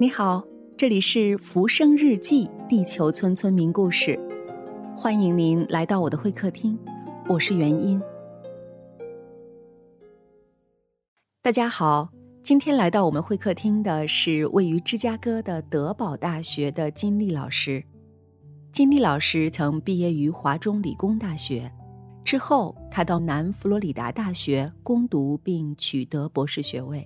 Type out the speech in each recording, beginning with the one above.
你好，这里是《浮生日记》地球村村民故事，欢迎您来到我的会客厅，我是元音。大家好，今天来到我们会客厅的是位于芝加哥的德堡大学的金丽老师。金丽老师曾毕业于华中理工大学，之后他到南佛罗里达大学攻读并取得博士学位，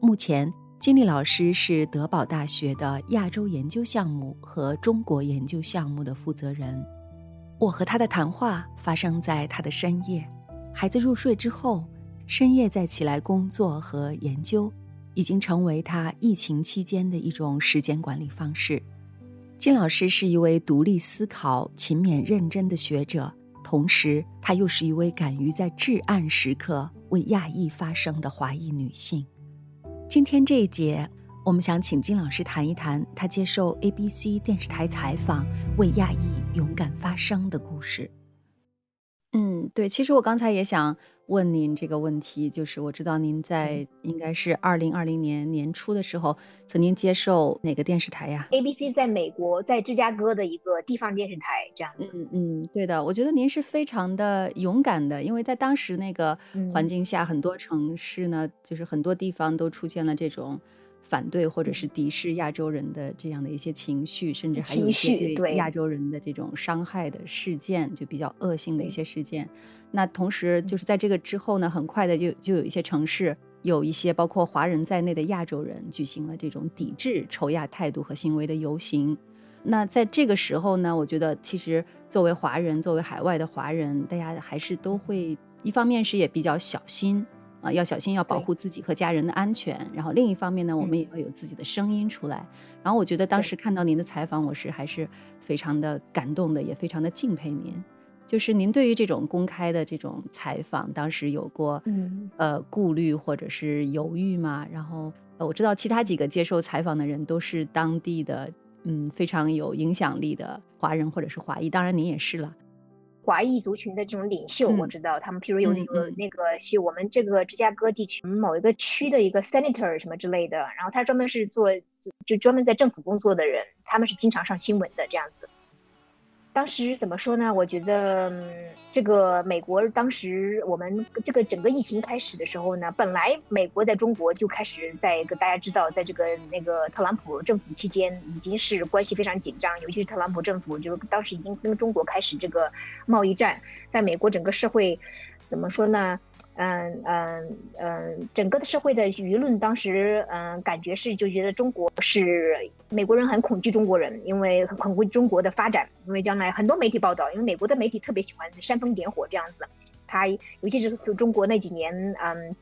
目前。金丽老师是德堡大学的亚洲研究项目和中国研究项目的负责人。我和他的谈话发生在他的深夜，孩子入睡之后，深夜再起来工作和研究，已经成为他疫情期间的一种时间管理方式。金老师是一位独立思考、勤勉认真的学者，同时她又是一位敢于在至暗时刻为亚裔发声的华裔女性。今天这一节，我们想请金老师谈一谈他接受 ABC 电视台采访、为亚裔勇敢发声的故事。嗯，对，其实我刚才也想问您这个问题，就是我知道您在应该是二零二零年年初的时候，曾经接受哪个电视台呀？ABC 在美国，在芝加哥的一个地方电视台，这样子。嗯嗯，对的，我觉得您是非常的勇敢的，因为在当时那个环境下，很多城市呢，就是很多地方都出现了这种。反对或者是敌视亚洲人的这样的一些情绪，甚至还有一些对亚洲人的这种伤害的事件，就比较恶性的一些事件。那同时就是在这个之后呢，很快的就就有一些城市，有一些包括华人在内的亚洲人举行了这种抵制仇亚态度和行为的游行。那在这个时候呢，我觉得其实作为华人，作为海外的华人，大家还是都会一方面是也比较小心。啊，要小心，要保护自己和家人的安全。然后另一方面呢，我们也要有自己的声音出来。然后我觉得当时看到您的采访，我是还是非常的感动的，也非常的敬佩您。就是您对于这种公开的这种采访，当时有过呃顾虑或者是犹豫吗？然后我知道其他几个接受采访的人都是当地的嗯非常有影响力的华人或者是华裔，当然您也是了。华裔族群的这种领袖，我知道他们，譬如有那个那个是我们这个芝加哥地区某一个区的一个 senator 什么之类的，然后他专门是做就专门在政府工作的人，他们是经常上新闻的这样子。当时怎么说呢？我觉得这个美国当时我们这个整个疫情开始的时候呢，本来美国在中国就开始在一个大家知道，在这个那个特朗普政府期间已经是关系非常紧张，尤其是特朗普政府就是当时已经跟中国开始这个贸易战，在美国整个社会怎么说呢？嗯嗯嗯，整个的社会的舆论当时，嗯，感觉是就觉得中国是美国人很恐惧中国人，因为很恐惧中国的发展，因为将来很多媒体报道，因为美国的媒体特别喜欢煽风点火这样子，他尤其是就中国那几年，嗯，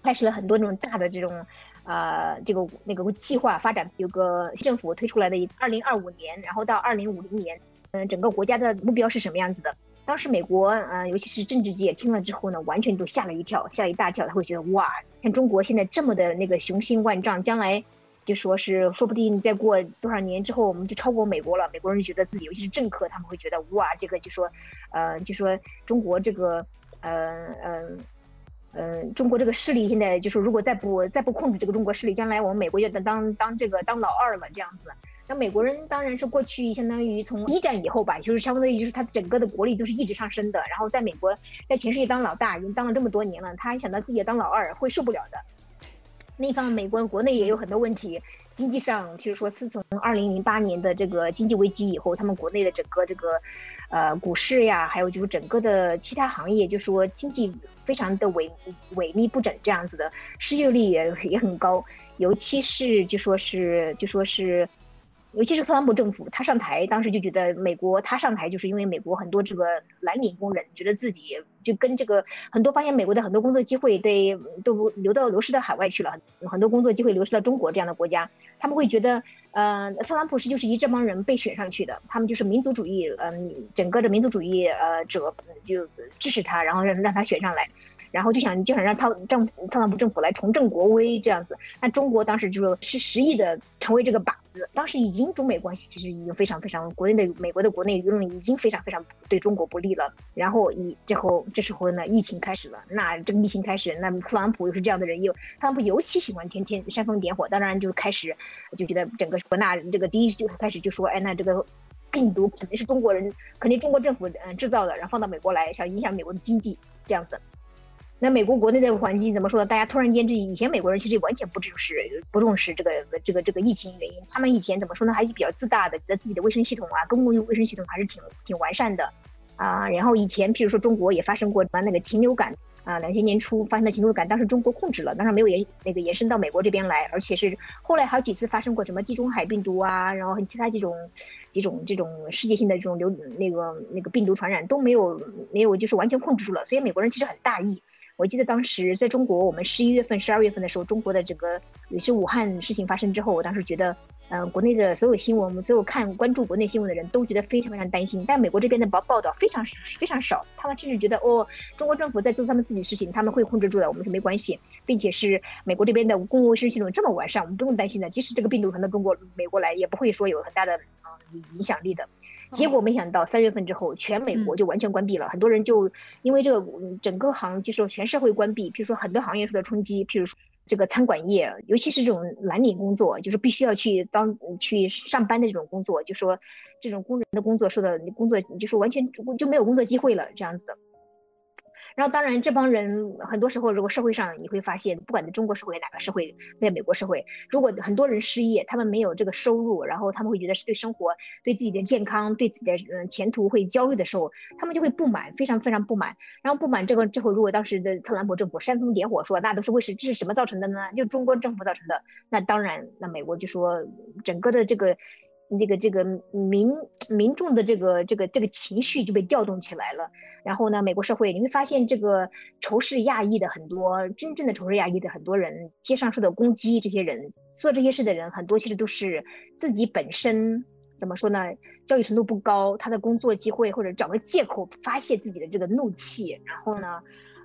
开始了很多那种大的这种，呃，这个那个计划发展，有个政府推出来的一二零二五年，然后到二零五零年，嗯，整个国家的目标是什么样子的？当时美国，呃，尤其是政治界听了之后呢，完全都吓了一跳，吓一大跳。他会觉得，哇，看中国现在这么的那个雄心万丈，将来就说是说不定再过多少年之后，我们就超过美国了。美国人觉得自己，尤其是政客，他们会觉得，哇，这个就说，呃，就说中国这个，呃，嗯，嗯，中国这个势力现在就说，如果再不再不控制这个中国势力，将来我们美国就当当当这个当老二了，这样子。那美国人当然是过去相当于从一战以后吧，就是相当于就是他整个的国力都是一直上升的。然后在美国，在全世界当老大，已经当了这么多年了，他还想到自己当老二会受不了的。另一方面，美国国内也有很多问题，经济上，就是说自从二零零八年的这个经济危机以后，他们国内的整个这个，呃，股市呀，还有就是整个的其他行业，就说经济非常的萎萎靡不振这样子的，失业率也也很高，尤其是就说是就说是。尤其是特朗普政府，他上台当时就觉得美国，他上台就是因为美国很多这个蓝领工人觉得自己就跟这个很多发现美国的很多工作机会对都流到流失到海外去了，很多工作机会流失到中国这样的国家，他们会觉得，呃，特朗普是就是一这帮人被选上去的，他们就是民族主义，嗯，整个的民族主义呃者就支持他，然后让让他选上来。然后就想就想让特政特朗普政府来重振国威这样子。那中国当时就是是实意的成为这个靶子，当时已经中美关系其实已经非常非常国内的美国的国内舆论已经非常非常对中国不利了。然后以最后这时候呢，疫情开始了，那这个疫情开始，那特朗普又是这样的人，又特朗普尤其喜欢天天煽风点火，当然就开始就觉得整个那这个第一就开始就说，哎，那这个。病毒肯定是中国人，肯定中国政府嗯制造的，然后放到美国来，想影响美国的经济这样子。那美国国内的环境怎么说呢？大家突然间，这以前美国人其实完全不重视不重视这个这个这个疫情原因，他们以前怎么说呢？还是比较自大的，觉得自己的卫生系统啊，公共卫生系统还是挺挺完善的啊。然后以前，譬如说中国也发生过什么那个禽流感。啊，两千年初发生的禽流感，当时中国控制了，当然没有延那个延伸到美国这边来，而且是后来好几次发生过什么地中海病毒啊，然后其他几种几种这种世界性的这种流那个那个病毒传染都没有没有就是完全控制住了，所以美国人其实很大意。我记得当时在中国，我们十一月份、十二月份的时候，中国的这个也是武汉事情发生之后，我当时觉得。嗯，国内的所有新闻，我们所有看关注国内新闻的人都觉得非常非常担心。但美国这边的报报道非常非常少，他们甚至觉得哦，中国政府在做他们自己的事情，他们会控制住的，我们是没关系，并且是美国这边的公共卫生系统这么完善，我们不用担心的。即使这个病毒传到中国、美国来，也不会说有很大的啊影响力的。结果没想到三月份之后，全美国就完全关闭了，很多人就因为这个整个行就是全社会关闭，比如说很多行业受到冲击，譬如说。这个餐馆业，尤其是这种蓝领工作，就是必须要去当去上班的这种工作，就说这种工人的工作受到工作，就是完全就没有工作机会了，这样子的。然后，当然，这帮人很多时候，如果社会上你会发现，不管在中国社会哪个社会，在美国社会，如果很多人失业，他们没有这个收入，然后他们会觉得是对生活、对自己的健康、对自己的嗯前途会焦虑的时候，他们就会不满，非常非常不满。然后不满这个之后，如果当时的特朗普政府煽风点火说那都是为是这是什么造成的呢？就中国政府造成的。那当然，那美国就说整个的这个。那个这个民民众的这个这个这个情绪就被调动起来了，然后呢，美国社会你会发现这个仇视亚裔的很多，真正的仇视亚裔的很多人，街上受到攻击，这些人做这些事的人很多，其实都是自己本身怎么说呢？教育程度不高，他的工作机会或者找个借口发泄自己的这个怒气，然后呢，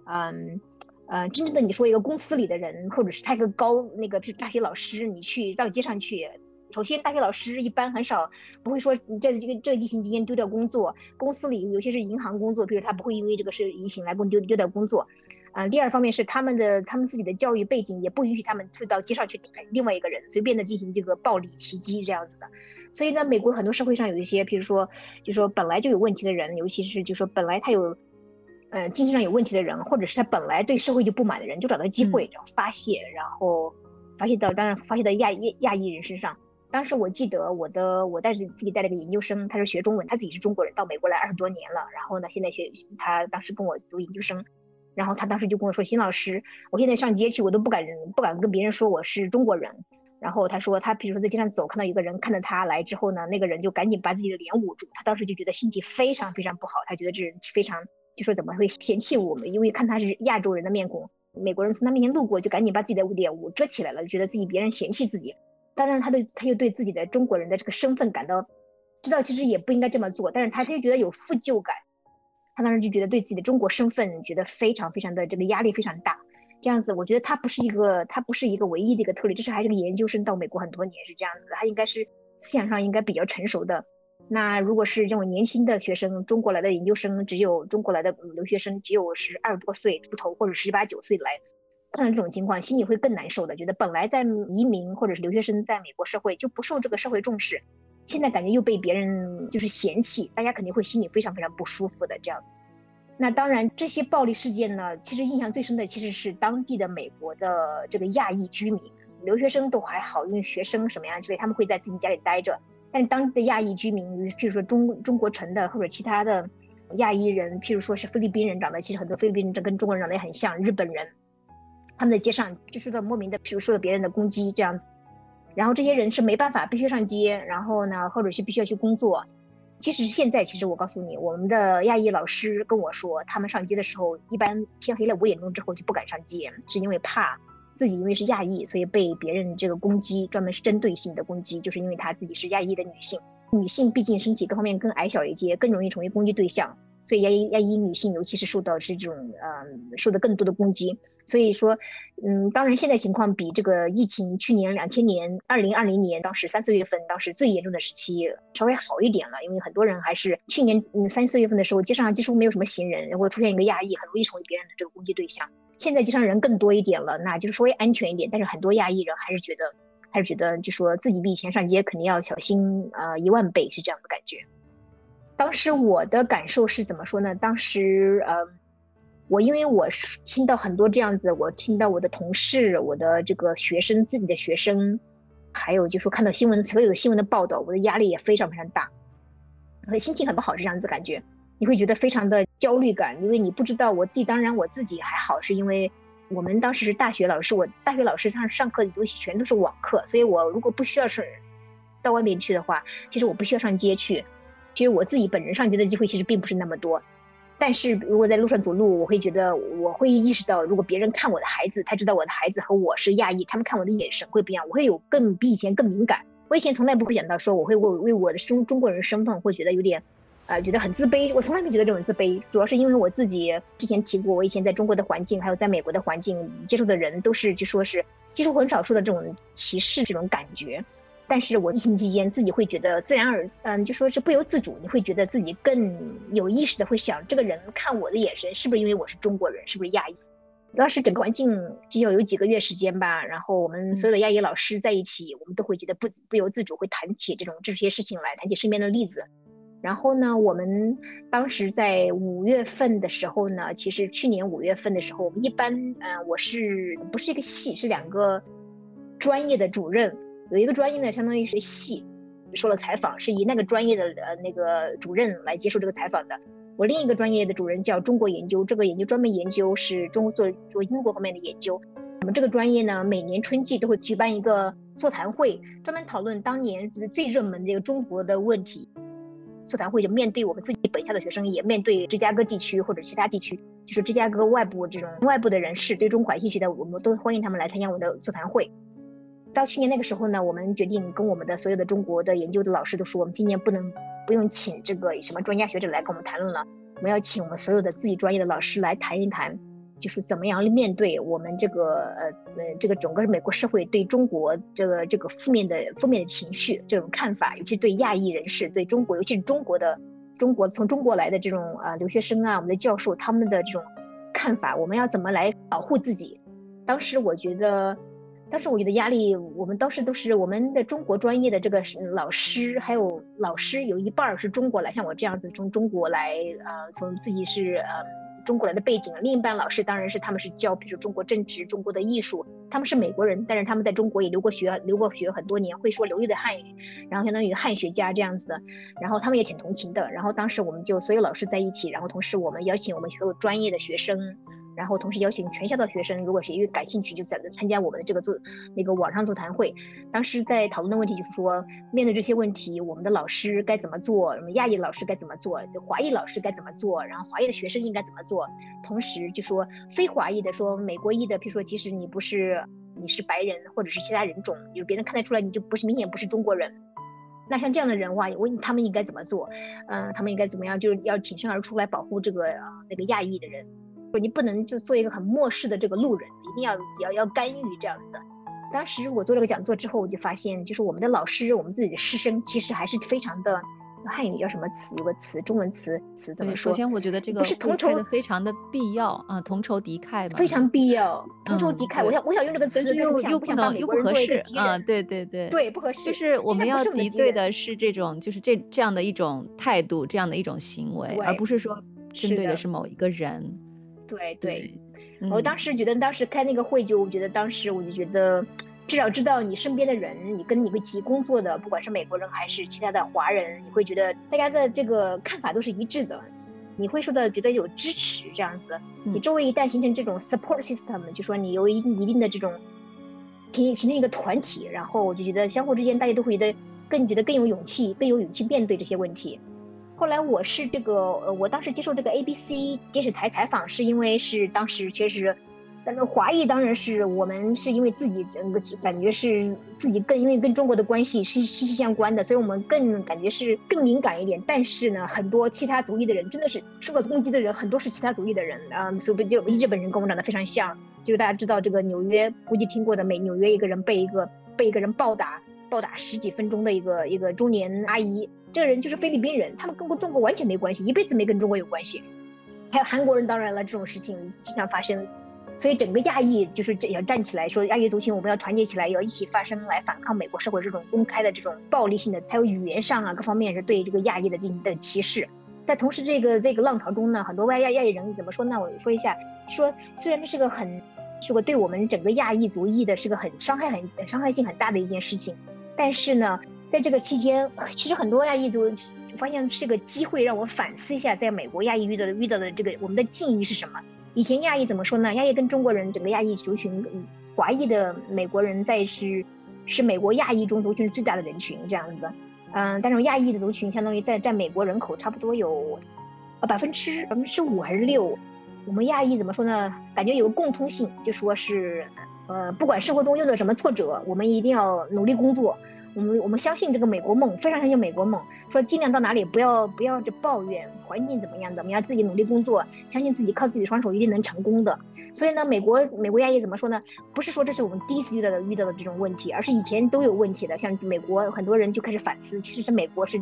嗯，呃，真正的你说一个公司里的人，或者是他一个高那个，比如大学老师，你去到街上去。首先，大学老师一般很少不会说在这个这个疫情期间丢掉工作。公司里有些是银行工作，比如他不会因为这个是疫情来工丢丢掉工作。啊，第二方面是他们的他们自己的教育背景也不允许他们退到街上去打另外一个人，随便的进行这个暴力袭击这样子的。所以呢，美国很多社会上有一些，比如说就说本来就有问题的人，尤其是就说本来他有，呃，精神上有问题的人，或者是他本来对社会就不满的人，就找到机会然后发泄，然后发泄到当然发泄到亚亚亚裔人身上。当时我记得我的我带着自己带了个研究生，他是学中文，他自己是中国人，到美国来二十多年了。然后呢，现在学他当时跟我读研究生，然后他当时就跟我说：“新老师，我现在上街去，我都不敢不敢跟别人说我是中国人。”然后他说他比如说在街上走，看到一个人看到他来之后呢，那个人就赶紧把自己的脸捂住。他当时就觉得心情非常非常不好，他觉得这人非常就说怎么会嫌弃我们？因为看他是亚洲人的面孔，美国人从他面前路过，就赶紧把自己的脸捂遮起来了，觉得自己别人嫌弃自己。当然，他对他又对自己的中国人的这个身份感到知道，其实也不应该这么做。但是他他又觉得有负疚感，他当时就觉得对自己的中国身份觉得非常非常的这个压力非常大。这样子，我觉得他不是一个他不是一个唯一的一个特例，这是还是个研究生到美国很多年是这样子，他应该是思想上应该比较成熟的。那如果是这种年轻的学生，中国来的研究生，只有中国来的留学生，只有十二多岁出头或者十八九岁来。看到这种情况，心里会更难受的。觉得本来在移民或者是留学生在美国社会就不受这个社会重视，现在感觉又被别人就是嫌弃，大家肯定会心里非常非常不舒服的这样子。那当然，这些暴力事件呢，其实印象最深的其实是当地的美国的这个亚裔居民，留学生都还好，因为学生什么样之类，他们会在自己家里待着。但是当地的亚裔居民，譬如说中中国城的或者其他的亚裔人，譬如说是菲律宾人，长得其实很多菲律宾人跟中国人长得也很像，日本人。他们在街上就受到莫名的，比如受到别人的攻击这样子，然后这些人是没办法，必须上街，然后呢，或者是必须要去工作。即使是现在，其实我告诉你，我们的亚裔老师跟我说，他们上街的时候，一般天黑了五点钟之后就不敢上街，是因为怕自己因为是亚裔，所以被别人这个攻击，专门是针对性的攻击，就是因为他自己是亚裔的女性，女性毕竟身体各方面更矮小一些，更容易成为攻击对象。所以亚裔亚裔女性尤其是受到是这种嗯受到更多的攻击。所以说，嗯，当然现在情况比这个疫情去年两千年二零二零年当时三四月份当时最严重的时期稍微好一点了，因为很多人还是去年嗯三四月份的时候街上几乎没有什么行人，然后出现一个亚裔很容易成为别人的这个攻击对象。现在街上人更多一点了，那就是稍微安全一点，但是很多亚裔人还是觉得还是觉得就说自己比以前上街肯定要小心呃一万倍是这样的感觉。当时我的感受是怎么说呢？当时呃。我因为我是听到很多这样子，我听到我的同事、我的这个学生、自己的学生，还有就说看到新闻所有的新闻的报道，我的压力也非常非常大，我的心情很不好，是这样子感觉，你会觉得非常的焦虑感，因为你不知道我自己，当然我自己还好，是因为我们当时是大学老师，我大学老师上上课的东西全都是网课，所以我如果不需要是到外面去的话，其实我不需要上街去，其实我自己本人上街的机会其实并不是那么多。但是如果在路上走路，我会觉得我会意识到，如果别人看我的孩子，他知道我的孩子和我是亚裔，他们看我的眼神会不一样，我会有更比以前更敏感。我以前从来不会想到说我会为为我的中中国人身份会觉得有点，呃，觉得很自卑。我从来没觉得这种自卑，主要是因为我自己之前提过，我以前在中国的环境，还有在美国的环境接触的人，都是就说是接触很少数的这种歧视这种感觉。但是我疫情期间自己会觉得自然而嗯，就说是不由自主，你会觉得自己更有意识的会想，这个人看我的眼神是不是因为我是中国人，是不是亚裔？当时整个环境只有有几个月时间吧，然后我们所有的亚裔老师在一起，我们都会觉得不不由自主会谈起这种这些事情来，谈起身边的例子。然后呢，我们当时在五月份的时候呢，其实去年五月份的时候，我们一般嗯，我是不是一个系，是两个专业的主任。有一个专业呢，相当于是系，受了采访，是以那个专业的呃那个主任来接受这个采访的。我另一个专业的主任叫中国研究，这个研究专门研究是中做做英国方面的研究。我们这个专业呢，每年春季都会举办一个座谈会，专门讨论当年最热门的一个中国的问题。座谈会就面对我们自己本校的学生，也面对芝加哥地区或者其他地区，就是芝加哥外部这种外部的人士，对中国感兴趣的，我们都欢迎他们来参加我的座谈会。到去年那个时候呢，我们决定跟我们的所有的中国的研究的老师都说，我们今年不能不用请这个什么专家学者来跟我们谈论了，我们要请我们所有的自己专业的老师来谈一谈，就是怎么样面对我们这个呃呃这个整个美国社会对中国这个这个负面的负面的情绪这种看法，尤其对亚裔人士对中国，尤其是中国的中国从中国来的这种啊留学生啊，我们的教授他们的这种看法，我们要怎么来保护自己？当时我觉得。但是我觉得压力，我们当时都是我们的中国专业的这个老师，还有老师有一半是中国来，像我这样子从中国来，呃，从自己是呃中国来的背景，另一半老师当然是他们是教，比如说中国政治、中国的艺术，他们是美国人，但是他们在中国也留过学，留过学很多年，会说流利的汉语，然后相当于汉学家这样子的，然后他们也挺同情的，然后当时我们就所有老师在一起，然后同时我们邀请我们所有专业的学生。然后同时邀请全校的学生，如果谁感兴趣，就在参加我们的这个座那个网上座谈会。当时在讨论的问题就是说，面对这些问题，我们的老师该怎么做？什么亚裔老师该怎么做？华裔老师该怎么做？然后华裔的学生应该怎么做？同时就说非华裔的，说美国裔的，比如说即使你不是你是白人或者是其他人种，有别人看得出来你就不是明显不是中国人，那像这样的人话，问他们应该怎么做？嗯，他们应该怎么样？就是要挺身而出来保护这个那个亚裔的人。你不能就做一个很漠视的这个路人，一定要要要干预这样子的。当时我做这个讲座之后，我就发现，就是我们的老师，我们自己的师生，其实还是非常的。汉语叫什么词？有个词，中文词词怎么说？首先，我觉得这个不是同仇的非常的必要啊，同仇敌忾吧。非常必要，同仇敌忾。我想我想用这个词，又又不能又不合适啊。对对对，对不合适。就是我们要敌对的是这种，就是这这样的一种态度，这样的一种行为，而不是说针对的是某一个人。对对，我当时觉得，当时开那个会，就我觉得当时我就觉得，至少知道你身边的人，你跟你一起工作的，不管是美国人还是其他的华人，你会觉得大家的这个看法都是一致的，你会说的觉得有支持这样子的。你周围一旦形成这种 support system，就说你有一一定的这种形形成一个团体，然后我就觉得相互之间大家都会觉得更觉得更有勇气，更有勇气面对这些问题。后来我是这个，呃，我当时接受这个 ABC 电视台采访，是因为是当时确实，但是华裔当然是我们是因为自己整个感觉是自己更因为跟中国的关系是息息相关的，所以我们更感觉是更敏感一点。但是呢，很多其他族裔的人真的是受到攻击的人，很多是其他族裔的人啊，所以就日本人跟我长得非常像。就是大家知道这个纽约，估计听过的，美纽约一个人被一个被一个人暴打暴打十几分钟的一个一个中年阿姨，这个人就是菲律宾人，他们跟中国完全没关系，一辈子没跟中国有关系。还有韩国人，当然了，这种事情经常发生。所以整个亚裔就是要站起来说，亚裔族群我们要团结起来，要一起发声来反抗美国社会这种公开的这种暴力性的，还有语言上啊各方面是对这个亚裔的进行的歧视。在同时这个这个浪潮中呢，很多外亚亚裔人怎么说呢？我说一下，说虽然这是个很是个对我们整个亚裔族裔的是个很伤害很伤害性很大的一件事情，但是呢，在这个期间，其实很多亚裔族发现是个机会让我反思一下，在美国亚裔遇到的遇到的这个我们的境遇是什么。以前亚裔怎么说呢？亚裔跟中国人整个亚裔族群，华裔的美国人在是是美国亚裔中族群最大的人群这样子的，嗯，但是亚裔的族群相当于在占美国人口差不多有，呃百分之百分之五还是六。我们亚裔怎么说呢？感觉有个共通性，就说是，呃，不管生活中遇到什么挫折，我们一定要努力工作。我们我们相信这个美国梦，非常相信美国梦。说尽量到哪里不要不要这抱怨环境怎么样的，我们要自己努力工作，相信自己靠自己双手一定能成功的。所以呢，美国美国亚裔怎么说呢？不是说这是我们第一次遇到的遇到的这种问题，而是以前都有问题的。像美国很多人就开始反思，其实是美国是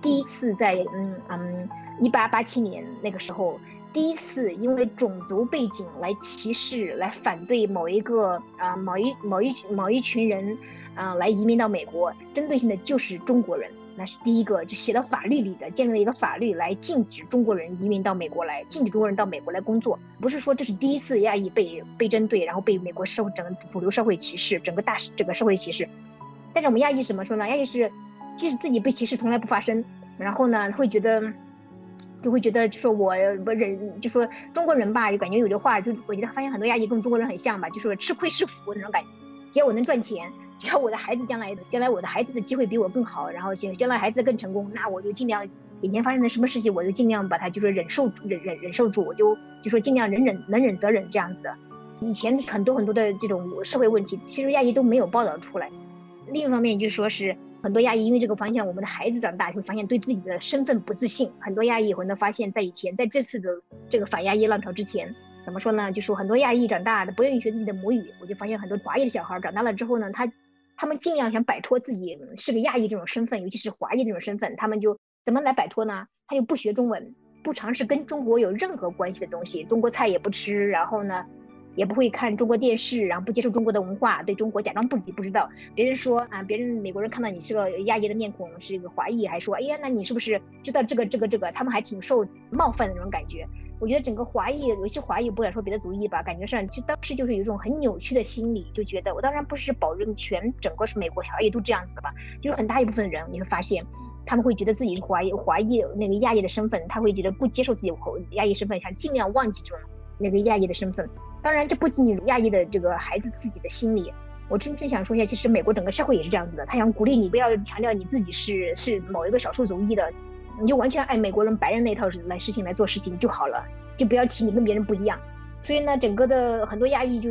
第一次在嗯嗯一八八七年那个时候。第一次因为种族背景来歧视、来反对某一个啊某一某一某一群人，啊来移民到美国，针对性的就是中国人，那是第一个就写到法律里的，建立了一个法律来禁止中国人移民到美国来，禁止中国人到美国来工作。不是说这是第一次亚裔被被针对，然后被美国社会整个主流社会歧视，整个大整个社会歧视。但是我们亚裔怎么说呢？亚裔是即使自己被歧视从来不发生，然后呢会觉得。就会觉得，就说我不忍，就说中国人吧，就感觉有句话，就我觉得发现很多亚裔跟中国人很像吧，就是吃亏是福那种感觉。只要我能赚钱，只要我的孩子将来将来我的孩子的机会比我更好，然后将将来孩子更成功，那我就尽量眼前发生的什么事情，我就尽量把它就说忍受忍忍忍受住，我就就说尽量忍忍能忍则忍这样子的。以前很多很多的这种社会问题，其实亚裔都没有报道出来。另一方面就说是。很多亚裔因为这个方向，我们的孩子长大会发现对自己的身份不自信。很多亚裔会能发现，在以前，在这次的这个反亚裔浪潮之前，怎么说呢？就说很多亚裔长大的不愿意学自己的母语。我就发现很多华裔的小孩长大了之后呢，他他们尽量想摆脱自己是个亚裔这种身份，尤其是华裔这种身份，他们就怎么来摆脱呢？他又不学中文，不尝试跟中国有任何关系的东西，中国菜也不吃，然后呢？也不会看中国电视，然后不接受中国的文化，对中国假装不不知道。别人说啊，别人美国人看到你是个亚裔的面孔，是一个华裔，还说，哎呀，那你是不是知道这个这个这个？他们还挺受冒犯的那种感觉。我觉得整个华裔，尤其华裔，不敢说别的族裔吧，感觉上就当时就是有一种很扭曲的心理，就觉得我当然不是保证全整个是美国华裔都这样子的吧，就是很大一部分人你会发现，他们会觉得自己是华裔华裔那个亚裔的身份，他会觉得不接受自己亚裔身份，想尽量忘记这种那个亚裔的身份。当然，这不仅仅亚裔的这个孩子自己的心理，我真正想说一下，其实美国整个社会也是这样子的。他想鼓励你不要强调你自己是是某一个少数族裔的，你就完全按美国人白人那套来事情来做事情就好了，就不要提你跟别人不一样。所以呢，整个的很多亚裔就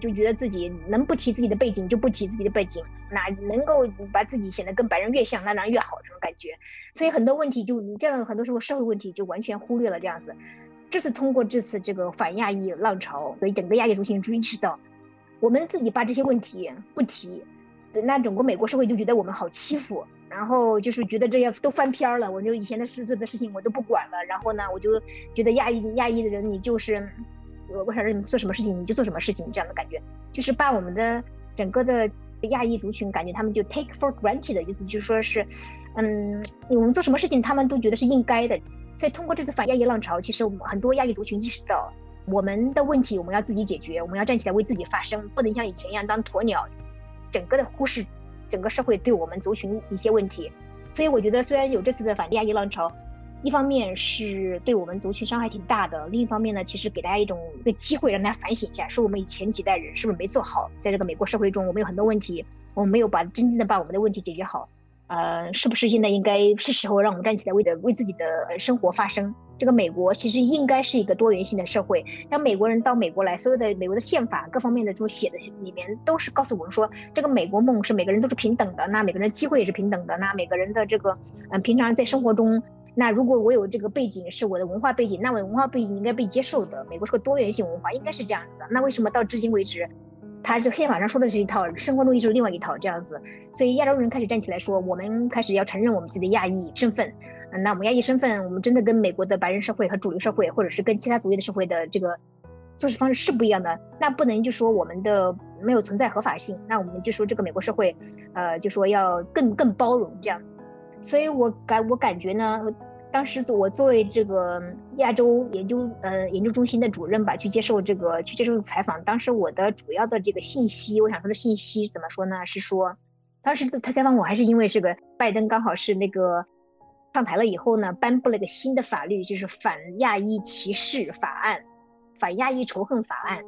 就觉得自己能不提自己的背景就不提自己的背景，那能够把自己显得跟白人越像，那当然越好这种感觉。所以很多问题就这样，很多时候社会问题就完全忽略了这样子。这次通过这次这个反亚裔浪潮，所以整个亚裔族群注意识到，我们自己把这些问题不提，那整个美国社会就觉得我们好欺负，然后就是觉得这些都翻篇了，我就以前的事做的事情我都不管了，然后呢，我就觉得亚裔亚裔的人你就是，我我想让你做什么事情你就做什么事情这样的感觉，就是把我们的整个的亚裔族群感觉他们就 take for granted 的意思就是说是，嗯，我们做什么事情他们都觉得是应该的。所以，通过这次反亚裔浪潮，其实我们很多亚裔族群意识到，我们的问题我们要自己解决，我们要站起来为自己发声，不能像以前一样当鸵鸟，整个的忽视整个社会对我们族群一些问题。所以，我觉得虽然有这次的反亚裔浪潮，一方面是对我们族群伤害挺大的，另一方面呢，其实给大家一种一个机会，让大家反省一下，说我们以前几代人是不是没做好，在这个美国社会中，我们有很多问题，我们没有把真正的把我们的问题解决好。呃，是不是现在应该是时候让我们站起来，为的为自己的生活发声？这个美国其实应该是一个多元性的社会。让美国人到美国来，所有的美国的宪法各方面的这种写的里面，都是告诉我们说，这个美国梦是每个人都是平等的，那每个人的机会也是平等的，那每个人的这个嗯，平常在生活中，那如果我有这个背景是我的文化背景，那我的文化背景应该被接受的。美国是个多元性文化，应该是这样子的。那为什么到至今为止？他这宪法上说的是一套，生活中又是另外一套这样子，所以亚洲人开始站起来说，我们开始要承认我们自己的亚裔身份。嗯那我们亚裔身份，我们真的跟美国的白人社会和主流社会，或者是跟其他族裔的社会的这个做事方式是不一样的。那不能就说我们的没有存在合法性，那我们就说这个美国社会，呃，就说要更更包容这样子。所以我感我感觉呢。当时我作为这个亚洲研究呃研究中心的主任吧，去接受这个去接受采访。当时我的主要的这个信息，我想说的信息怎么说呢？是说，当时他采访我还是因为这个拜登刚好是那个上台了以后呢，颁布了一个新的法律，就是反亚裔歧视法案，反亚裔仇恨法案。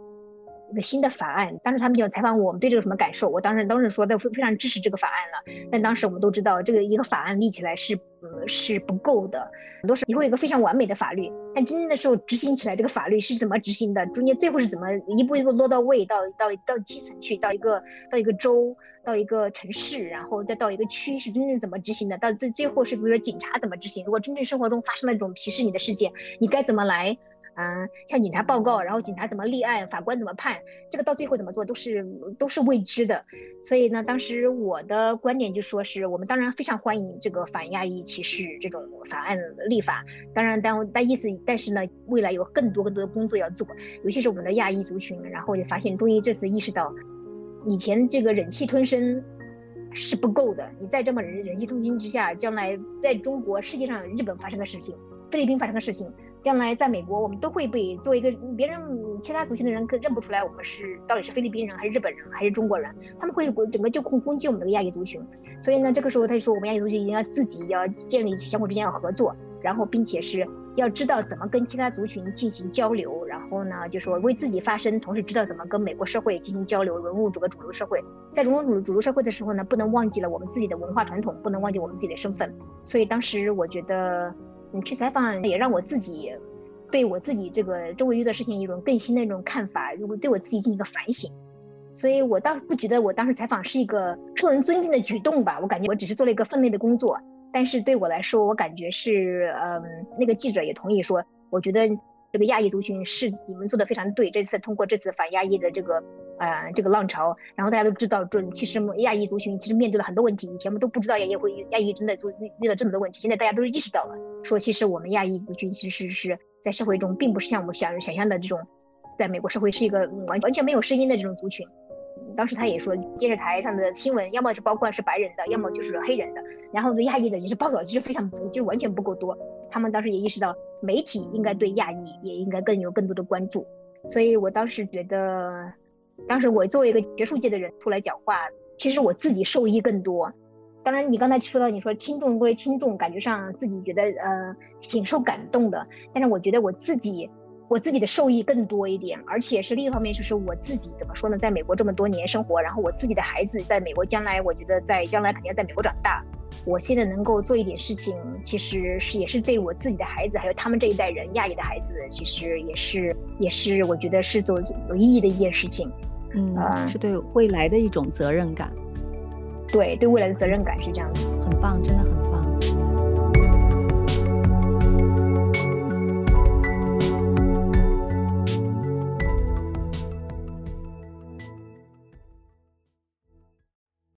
一个新的法案，当时他们就采访我们对这个什么感受？我当时当时说的非非常支持这个法案了。但当时我们都知道，这个一个法案立起来是呃是不够的。很多时候你会有一个非常完美的法律，但真正的时候执行起来，这个法律是怎么执行的？中间最后是怎么一步一步落到位，到到到基层去，到一个到一个州，到一个城市，然后再到一个区，是真正怎么执行的？到最最后是比如说警察怎么执行？如果真正生活中发生了这种歧视你的事件，你该怎么来？嗯，向警察报告，然后警察怎么立案，法官怎么判，这个到最后怎么做都是都是未知的。所以呢，当时我的观点就说是我们当然非常欢迎这个反亚裔歧视这种法案立法。当然，但但意思，但是呢，未来有更多更多的工作要做，尤其是我们的亚裔族群。然后就发现，终于这次意识到，以前这个忍气吞声是不够的。你再这么忍忍气吞声之下，将来在中国、世界上，日本发生的事情，菲律宾发生的事情。将来在美国，我们都会被作为一个别人其他族群的人认不出来，我们是到底是菲律宾人还是日本人还是中国人？他们会整个就攻攻击我们这个亚裔族群。所以呢，这个时候他就说，我们亚裔族群一定要自己要建立起相互之间要合作，然后并且是要知道怎么跟其他族群进行交流，然后呢，就说为自己发声，同时知道怎么跟美国社会进行交流，融入这个主流社会。在融入主主流社会的时候呢，不能忘记了我们自己的文化传统，不能忘记我们自己的身份。所以当时我觉得。你去采访也让我自己对我自己这个周围遇到事情一种更新的一种看法，如果对我自己进行一个反省，所以我倒不觉得我当时采访是一个受人尊敬的举动吧，我感觉我只是做了一个分内的工作，但是对我来说，我感觉是，嗯，那个记者也同意说，我觉得这个亚裔族群是你们做的非常对，这次通过这次反亚裔的这个。呃，这个浪潮，然后大家都知道，这其实亚裔族群其实面对了很多问题，以前我们都不知道亚裔会亚裔真的就遇遇到这么多问题，现在大家都是意识到了，说其实我们亚裔族群其实是在社会中并不是像我们想想象的这种，在美国社会是一个完完全没有声音的这种族群。当时他也说，电视台上的新闻要么是包括是白人的，要么就是黑人的，然后对亚裔的也是报道其实非常就是完全不够多。他们当时也意识到，媒体应该对亚裔也应该更有更多的关注，所以我当时觉得。当时我作为一个学术界的人出来讲话，其实我自己受益更多。当然，你刚才说到你说轻重归轻重，感觉上自己觉得呃挺受感动的。但是我觉得我自己我自己的受益更多一点，而且是另一方面就是我自己怎么说呢？在美国这么多年生活，然后我自己的孩子在美国将来，我觉得在将来肯定要在美国长大。我现在能够做一点事情，其实是也是对我自己的孩子，还有他们这一代人亚裔的孩子，其实也是也是我觉得是做有意义的一件事情。嗯，是对未来的一种责任感。对，对未来的责任感是这样子，很棒，真的很。